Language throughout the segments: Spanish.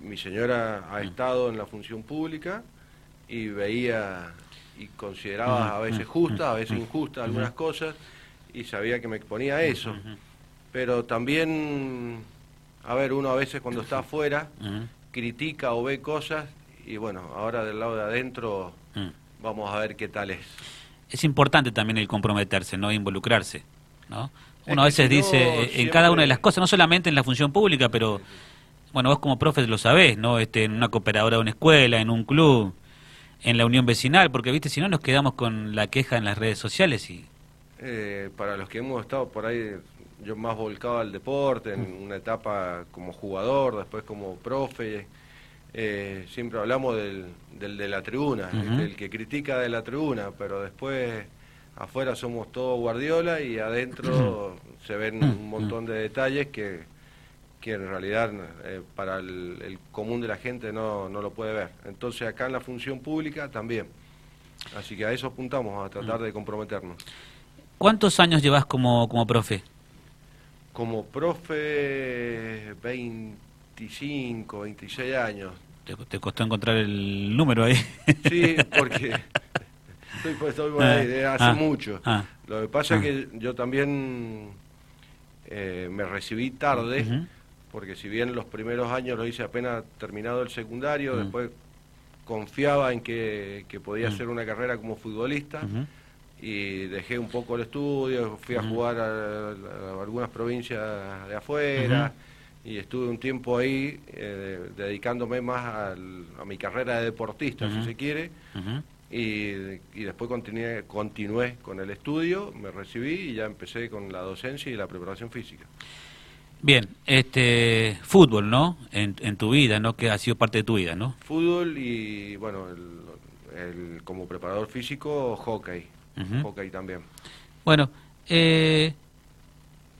mi señora ha estado en la función pública y veía y consideraba a veces justas, a veces injustas algunas cosas y sabía que me exponía a eso. Pero también, a ver, uno a veces cuando está afuera critica o ve cosas y bueno, ahora del lado de adentro vamos a ver qué tal es. Es importante también el comprometerse, ¿no? Involucrarse, ¿no? Uno a veces dice en cada una de las cosas, no solamente en la función pública, pero bueno, vos como profe lo sabés, ¿no? Este, en una cooperadora de una escuela, en un club, en la unión vecinal, porque viste, si no nos quedamos con la queja en las redes sociales y... Eh, para los que hemos estado por ahí, yo más volcado al deporte, en una etapa como jugador, después como profe, eh, siempre hablamos del, del de la tribuna, del que critica de la tribuna, pero después afuera somos todos Guardiola y adentro se ven un montón de detalles que que en realidad eh, para el, común de la gente no, no, lo puede ver. Entonces acá en la función pública también. Así que a eso apuntamos, a tratar mm. de comprometernos. ¿Cuántos años llevas como, como profe? Como profe, 25, 26 años. ¿Te, costó encontrar el número ahí? Sí, porque estoy, pues, estoy ahí de hace ah, mucho. Ah, lo que pasa es ah. que yo también eh, me recibí tarde porque si bien los primeros años lo hice apenas terminado el secundario, después confiaba en que, podía mm. hacer una carrera como futbolista y dejé un poco el estudio, fui a jugar a, algunas provincias de afuera y estuve un tiempo ahí eh, dedicándome más a mi carrera de deportista, si se quiere, y, y, después continué, continué con el estudio, me recibí y ya empecé con la docencia y la preparación física. Bien, este fútbol, ¿no? En, tu vida, ¿no? Que ha sido parte de tu vida, ¿no? Fútbol y, bueno, el, como preparador físico, hockey. Hockey también. Bueno, eh,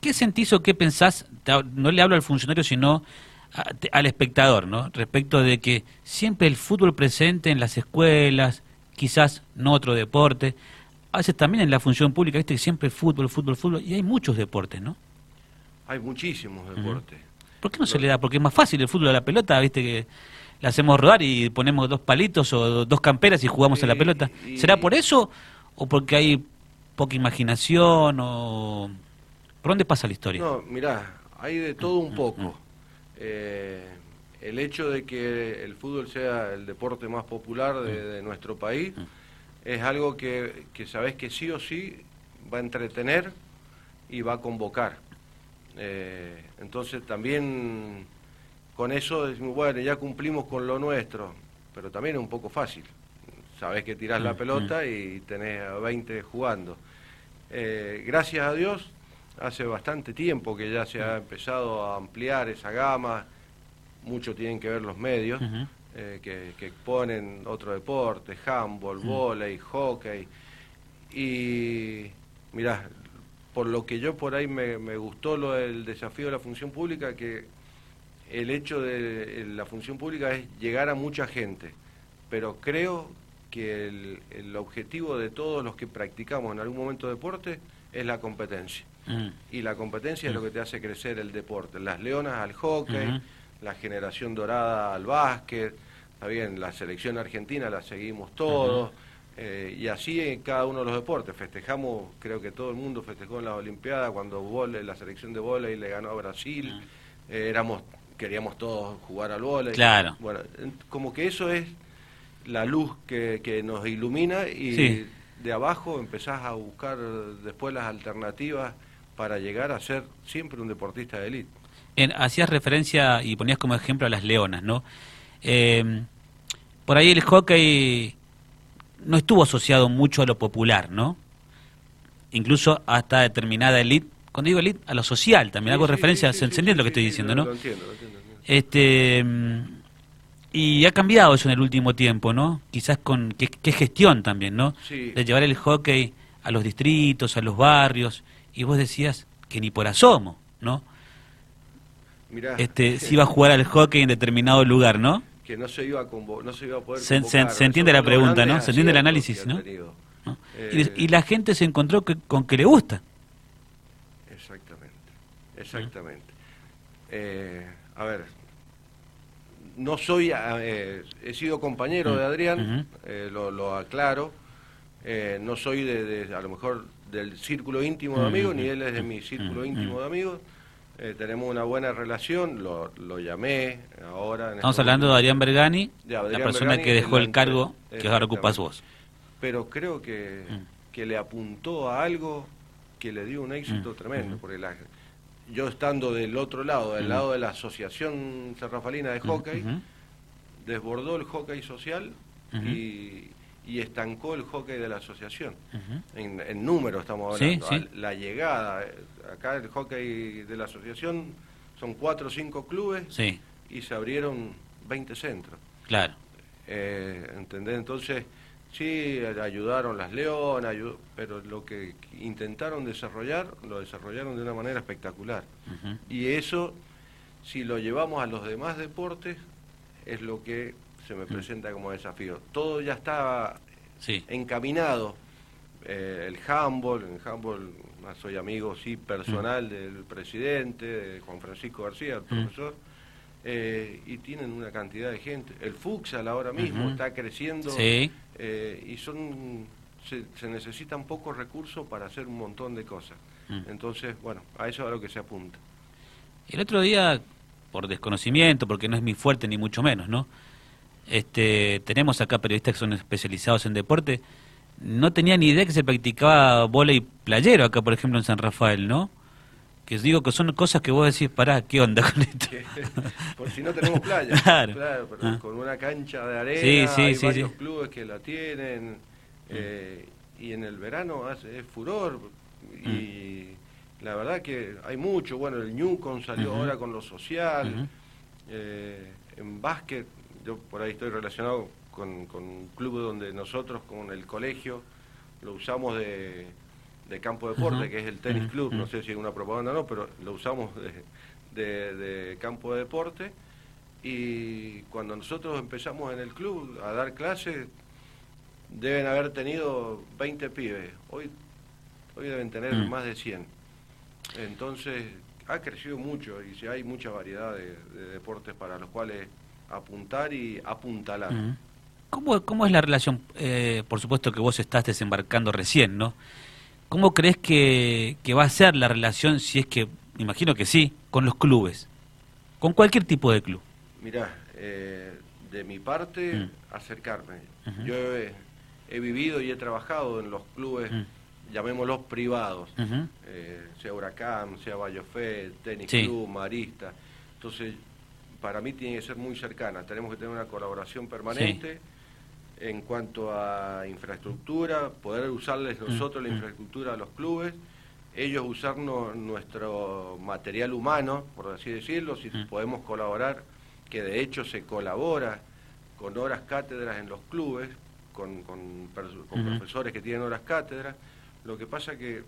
¿qué sentís o qué pensás? No le hablo al funcionario, sino al espectador, ¿no? Respecto de que siempre el fútbol presente en las escuelas, quizás no otro deporte, a veces también en la función pública, viste que siempre fútbol, fútbol, fútbol, y hay muchos deportes, ¿no? Hay muchísimos deportes. ¿Por qué no se le da? Porque es más fácil el fútbol a la pelota, viste que la hacemos rodar y ponemos dos palitos o dos camperas y jugamos a la pelota. ¿Será por eso o porque hay poca imaginación o por dónde pasa la historia? No, mirá, hay de todo un poco. Eh, el hecho de que el fútbol sea el deporte más popular de, nuestro país es algo que, que sabes que sí o sí va a entretener y va a convocar. Eh, entonces también con eso decimos, bueno, ya cumplimos con lo nuestro, pero también es un poco fácil. Sabés que tirás la mm, pelota mm. y tenés a 20 jugando. Eh, gracias a Dios, hace bastante tiempo que ya se ha empezado a ampliar esa gama, mucho tienen que ver los medios, eh, que, que, exponen otro deporte, handball, mm. volei, hockey. Y mirá, por lo que yo por ahí me, gustó lo del desafío de la función pública, que el hecho de la función pública es llegar a mucha gente, pero creo que el, objetivo de todos los que practicamos en algún momento deporte es la competencia. Mm. Y la competencia es lo mm. que te hace crecer el deporte. Las leonas al hockey, la generación dorada al básquet, está bien, la selección argentina la seguimos todos. Eh, y así en cada uno de los deportes. Festejamos, creo que todo el mundo festejó en las Olimpiadas cuando vole, la selección de volei le ganó a Brasil. Mm. Eh, éramos, queríamos todos jugar al volei. Claro. Bueno, como que eso es la luz que, que nos ilumina y de abajo empezás a buscar después las alternativas para llegar a ser siempre un deportista de élite. Hacías referencia y ponías como ejemplo a las leonas, ¿no? Eh, por ahí el hockey no estuvo asociado mucho a lo popular, ¿no? Incluso hasta determinada élite, cuando digo élite, a lo social también, hago referencia, se entiende lo que estoy diciendo, ¿no? Lo entiendo, lo entiendo. Este, y ha cambiado eso en el último tiempo, ¿no? Quizás con qué, gestión también, ¿no? De llevar el hockey a los distritos, a los barrios, y vos decías que ni por asomo, ¿no? Mirá. Este, si iba a jugar al hockey en determinado lugar, ¿no? Que no se iba a, no se iba a poder se, se, entiende la pregunta, ¿no? Se entiende el análisis, ¿no? Eh, y, la gente se encontró con que le gusta. Exactamente, exactamente. Eh, a ver, no soy, eh, he sido compañero de Adrián, eh, lo, aclaro, eh, no soy de, a lo mejor del círculo íntimo de amigos, ni él es de mi círculo íntimo de amigos. Tenemos una buena relación, lo, lo llamé ahora. Estamos este hablando de Adrián Bergani, la persona que dejó el cargo que ahora ocupas vos. Pero creo que, que le apuntó a algo que le dio un éxito tremendo, porque la, yo estando del otro lado, del lado de la Asociación Serrafalina de Hockey, desbordó el hockey social y, estancó el hockey de la asociación. En, número estamos hablando. La llegada, eh, acá el hockey de la asociación son cuatro o cinco clubes y se abrieron 20 centros. Claro. Eh, ¿Entendés? Entonces Sí, ayudaron las leonas, pero lo que intentaron desarrollar, lo desarrollaron de una manera espectacular. Y eso, si lo llevamos a los demás deportes, es lo que se me presenta como desafío. Todo ya está encaminado. Eh, el handball, en handball soy amigo sí personal del presidente, de Juan Francisco García, el profesor. Eh, y tienen una cantidad de gente. El futsal ahora mismo está creciendo eh, y son se, necesitan pocos recursos para hacer un montón de cosas. Mm. Entonces, bueno, a eso es a lo que se apunta. El otro día, por desconocimiento, porque no es mi fuerte ni mucho menos, ¿no? Este, tenemos acá periodistas que son especializados en deporte. No tenía ni idea que se practicaba y playero acá, por ejemplo, en San Rafael, ¿no? que digo que son cosas que vos decís, pará, ¿qué onda con esto? Por si no tenemos playa. Claro. Ah. Con una cancha de arena, sí, hay varios clubes que la tienen. Eh, y en el verano hace, es furor. Y mm. la verdad que hay mucho. Bueno, el Newcom salió ahora con lo social. Eh, en básquet, yo por ahí estoy relacionado con, con un club donde nosotros, con el colegio, lo usamos de de campo de deporte, que es el tenis club, no sé si es una propaganda o no, pero lo usamos de, campo de deporte. Y cuando nosotros empezamos en el club a dar clases, deben haber tenido 20 pibes. Hoy, hoy deben tener mm. más de 100. Entonces, ha crecido mucho y hay mucha variedad de, deportes para los cuales apuntar y apuntalar. ¿Cómo, ¿Cómo, es la relación? Eh, por supuesto que vos estás desembarcando recién, ¿no? ¿Cómo crees que, va a ser la relación, si es que, imagino que sí, con los clubes? Con cualquier tipo de club. Mirá, eh, de mi parte, mm. acercarme. Yo he, vivido y he trabajado en los clubes, mm. llamémoslos privados, eh, sea Huracán, sea Bayofé, Tenis Club, Marista. Entonces, para mí tiene que ser muy cercana. Tenemos que tener una colaboración permanente en cuanto a infraestructura, poder usarles mm, nosotros la mm. infraestructura a los clubes, ellos usarnos nuestro material humano, por así decirlo, si mm. podemos colaborar, que de hecho se colabora con horas cátedras en los clubes, con, con, profesores que tienen horas cátedras, lo que pasa que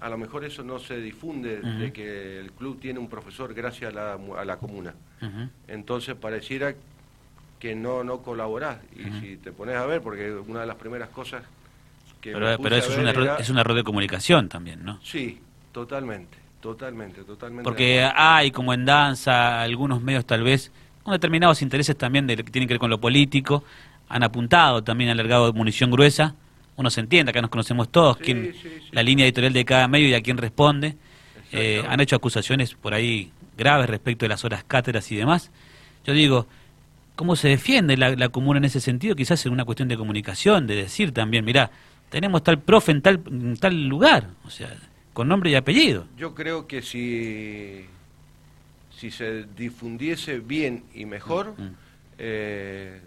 a lo mejor eso no se difunde de que el club tiene un profesor gracias a la, a la comuna. Entonces pareciera que no, no colaborás. Y si te pones a ver, porque una de las primeras cosas que... Pero, pero eso es, un error, es un error de comunicación también, ¿no? Sí, totalmente, totalmente, totalmente. Porque hay, como en danza, algunos medios tal vez, con determinados intereses también de, que tienen que ver con lo político, han apuntado también al largado de munición gruesa. Uno se entiende, acá nos conocemos todos, quién, la línea editorial de cada medio y a quién responde. Eh, han hecho acusaciones por ahí graves respecto de las horas cátedras y demás. Yo digo, cómo se defiende la, comuna en ese sentido, quizás en una cuestión de comunicación, de decir también, mirá, tenemos tal profe en tal, tal lugar, o sea, con nombre y apellido. Yo creo que si, si se difundiese bien y mejor, mm, mm. Eh,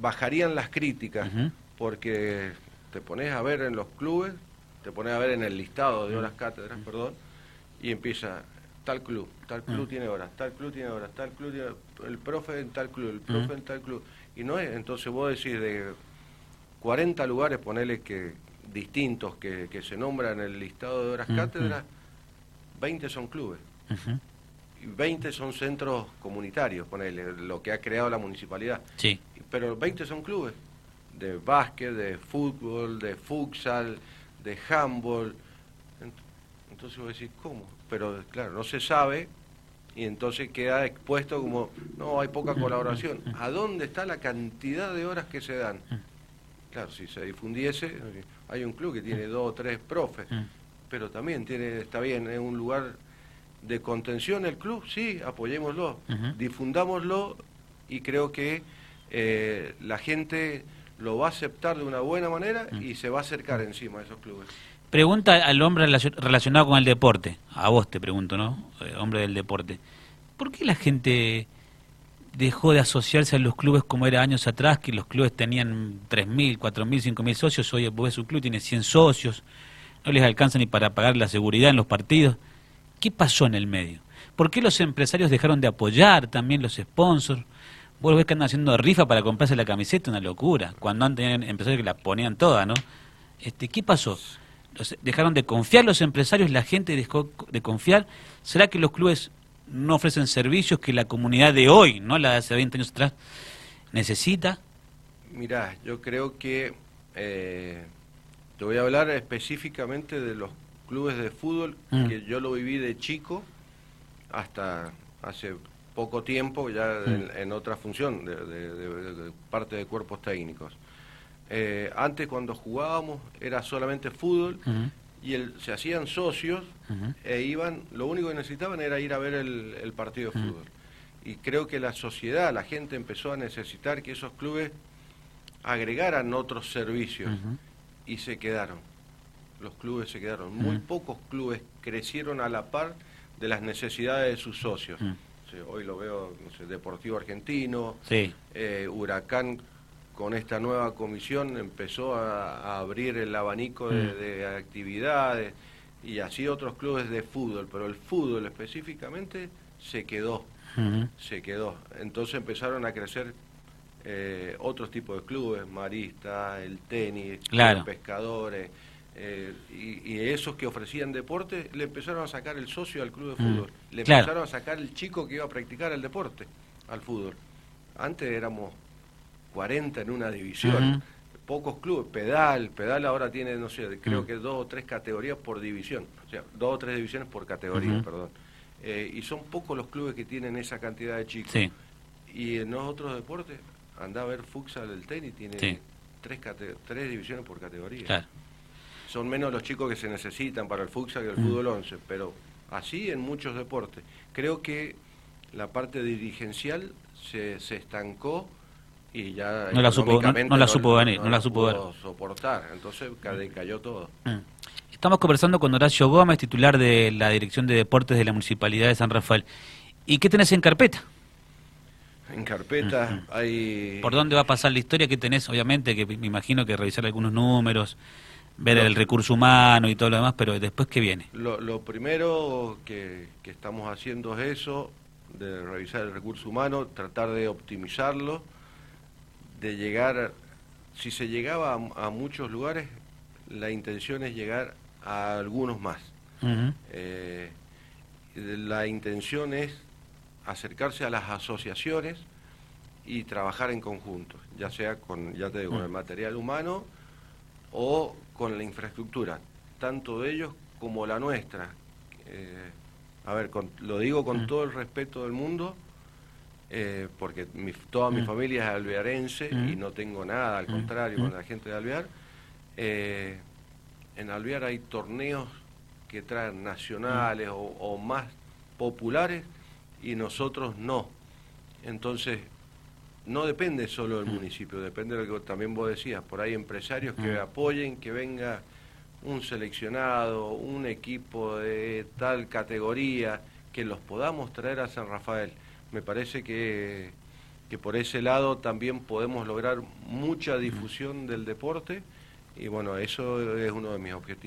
bajarían las críticas, porque te pones a ver en los clubes, te pones a ver en el listado de mm. horas cátedras, perdón, y empieza tal club, tal club tiene horas, tal club tiene horas, tal club tiene el profe en tal club, el profe en tal club. Y no es, entonces vos decís de 40 lugares, ponele que distintos que, que se nombran en el listado de horas cátedras, 20 son clubes. Y 20 son centros comunitarios, ponele, lo que ha creado la municipalidad. Sí. Pero 20 son clubes de básquet, de fútbol, de futsal, de handball. Entonces vos decís, ¿cómo? Pero claro, no se sabe y entonces queda expuesto como, no, hay poca colaboración. ¿A dónde está la cantidad de horas que se dan? Claro, si se difundiese, hay un club que tiene dos o tres profes, pero también tiene, está bien, es un lugar de contención el club, sí, apoyémoslo, difundámoslo y creo que eh, la gente lo va a aceptar de una buena manera y se va a acercar encima de esos clubes. Pregunta al hombre relacionado con el deporte, a vos te pregunto, ¿no? Eh, hombre del deporte. ¿Por qué la gente dejó de asociarse a los clubes como era años atrás, que los clubes tenían 3.000, 4.000, 5.000 socios? Hoy vos su club tiene 100 socios, no les alcanza ni para pagar la seguridad en los partidos. ¿Qué pasó en el medio? ¿Por qué los empresarios dejaron de apoyar también los sponsors? Vos ves que andan haciendo rifa para comprarse la camiseta, una locura. Cuando antes tenían empresarios que la ponían toda, ¿no? Este, ¿Qué pasó? dejaron de confiar los empresarios, la gente dejó de confiar. ¿Será que los clubes no ofrecen servicios que la comunidad de hoy, no la de hace 20 años atrás, necesita? Mirá, yo creo que eh, te voy a hablar específicamente de los clubes de fútbol, mm. que yo lo viví de chico hasta hace poco tiempo, ya mm. en, otra función, de parte de cuerpos técnicos. Eh, antes cuando jugábamos era solamente fútbol y el, se hacían socios e iban, lo único que necesitaban era ir a ver el, partido de fútbol. Y creo que la sociedad, la gente empezó a necesitar que esos clubes agregaran otros servicios y se quedaron. Los clubes se quedaron. Muy pocos clubes crecieron a la par de las necesidades de sus socios. Hoy lo veo, Deportivo Argentino, eh, Huracán con esta nueva comisión empezó a, abrir el abanico de, mm. actividades y así otros clubes de fútbol, pero el fútbol específicamente se quedó, se quedó. Entonces empezaron a crecer eh, otros tipos de clubes, maristas, el tenis, los pescadores, eh, y, esos que ofrecían deporte le empezaron a sacar el socio al club de mm. fútbol, le empezaron a sacar el chico que iba a practicar el deporte al fútbol. Antes éramos 40 en una división. Pocos clubes, Pedal, Pedal ahora tiene, no sé, creo mm. que dos o tres categorías por división, o sea, dos o tres divisiones por categoría, perdón. Eh, y son pocos los clubes que tienen esa cantidad de chicos. Y en los otros deportes, anda a ver futsal, el tenis, tiene tres, tres divisiones por categoría. Son menos los chicos que se necesitan para el futsal que el fútbol 11, pero así en muchos deportes. Creo que la parte dirigencial se, se estancó y ya no la supo no, la supo venir no, la supo soportar. Entonces cayó todo. Mm. estamos conversando con Horacio Gómez titular de la dirección de deportes de la municipalidad de San Rafael. Y qué tenés en carpeta en carpeta mm, mm. hay por dónde va a pasar la historia que tenés obviamente que me imagino que revisar algunos números ver el recurso humano y todo lo demás pero después qué viene lo, lo primero que, que estamos haciendo es eso de revisar el recurso humano tratar de optimizarlo de llegar, si se llegaba a, muchos lugares, la intención es llegar a algunos más. Eh, la intención es acercarse a las asociaciones y trabajar en conjunto, ya sea con, ya te digo, con el material humano o con la infraestructura, tanto de ellos como la nuestra. Eh, a ver, lo digo con todo el respeto del mundo, eh, porque toda mi mm. familia es alvearense y mm. no tengo nada, al mm. contrario, con la gente de Alvear. Eh, en Alvear hay torneos que traen nacionales o, más populares y nosotros no. Entonces, no depende solo del municipio, depende de lo que también vos decías, por ahí empresarios que apoyen, que venga un seleccionado, un equipo de tal categoría, que los podamos traer a San Rafael. Me parece que, que por ese lado también podemos lograr mucha difusión del deporte y bueno, eso es uno de mis objetivos.